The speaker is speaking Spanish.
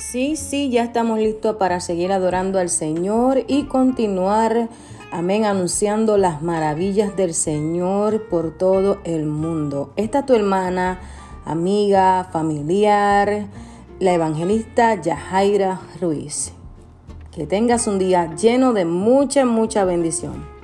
Sí, sí, ya estamos listos para seguir adorando al Señor y continuar, amén, anunciando las maravillas del Señor por todo el mundo. Esta es tu hermana, amiga, familiar, la evangelista Yajaira Ruiz. Que tengas un día lleno de mucha, mucha bendición.